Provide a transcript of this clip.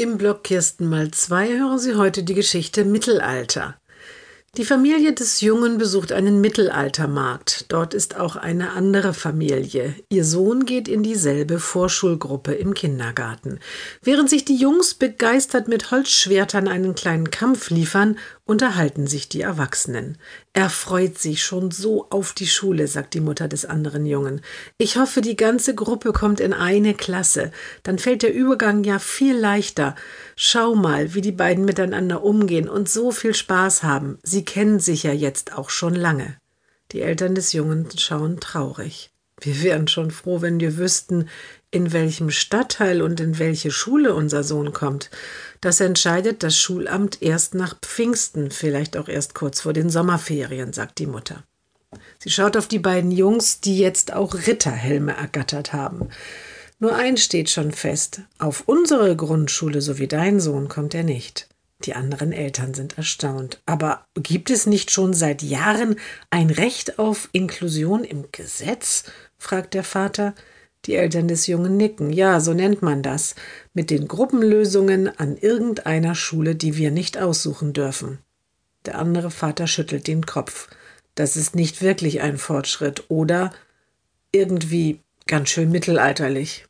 Im Blog Kirsten mal zwei hören Sie heute die Geschichte Mittelalter. Die Familie des Jungen besucht einen Mittelaltermarkt. Dort ist auch eine andere Familie. Ihr Sohn geht in dieselbe Vorschulgruppe im Kindergarten. Während sich die Jungs begeistert mit Holzschwertern einen kleinen Kampf liefern, unterhalten sich die Erwachsenen. Er freut sich schon so auf die Schule, sagt die Mutter des anderen Jungen. Ich hoffe, die ganze Gruppe kommt in eine Klasse. Dann fällt der Übergang ja viel leichter. Schau mal, wie die beiden miteinander umgehen und so viel Spaß haben. Sie kennen sich ja jetzt auch schon lange. Die Eltern des Jungen schauen traurig. Wir wären schon froh, wenn wir wüssten, in welchem Stadtteil und in welche Schule unser Sohn kommt. Das entscheidet das Schulamt erst nach Pfingsten, vielleicht auch erst kurz vor den Sommerferien, sagt die Mutter. Sie schaut auf die beiden Jungs, die jetzt auch Ritterhelme ergattert haben. Nur eins steht schon fest: Auf unsere Grundschule, so wie dein Sohn, kommt er nicht. Die anderen Eltern sind erstaunt. Aber gibt es nicht schon seit Jahren ein Recht auf Inklusion im Gesetz? fragt der Vater. Die Eltern des Jungen nicken. Ja, so nennt man das. Mit den Gruppenlösungen an irgendeiner Schule, die wir nicht aussuchen dürfen. Der andere Vater schüttelt den Kopf. Das ist nicht wirklich ein Fortschritt oder irgendwie ganz schön mittelalterlich.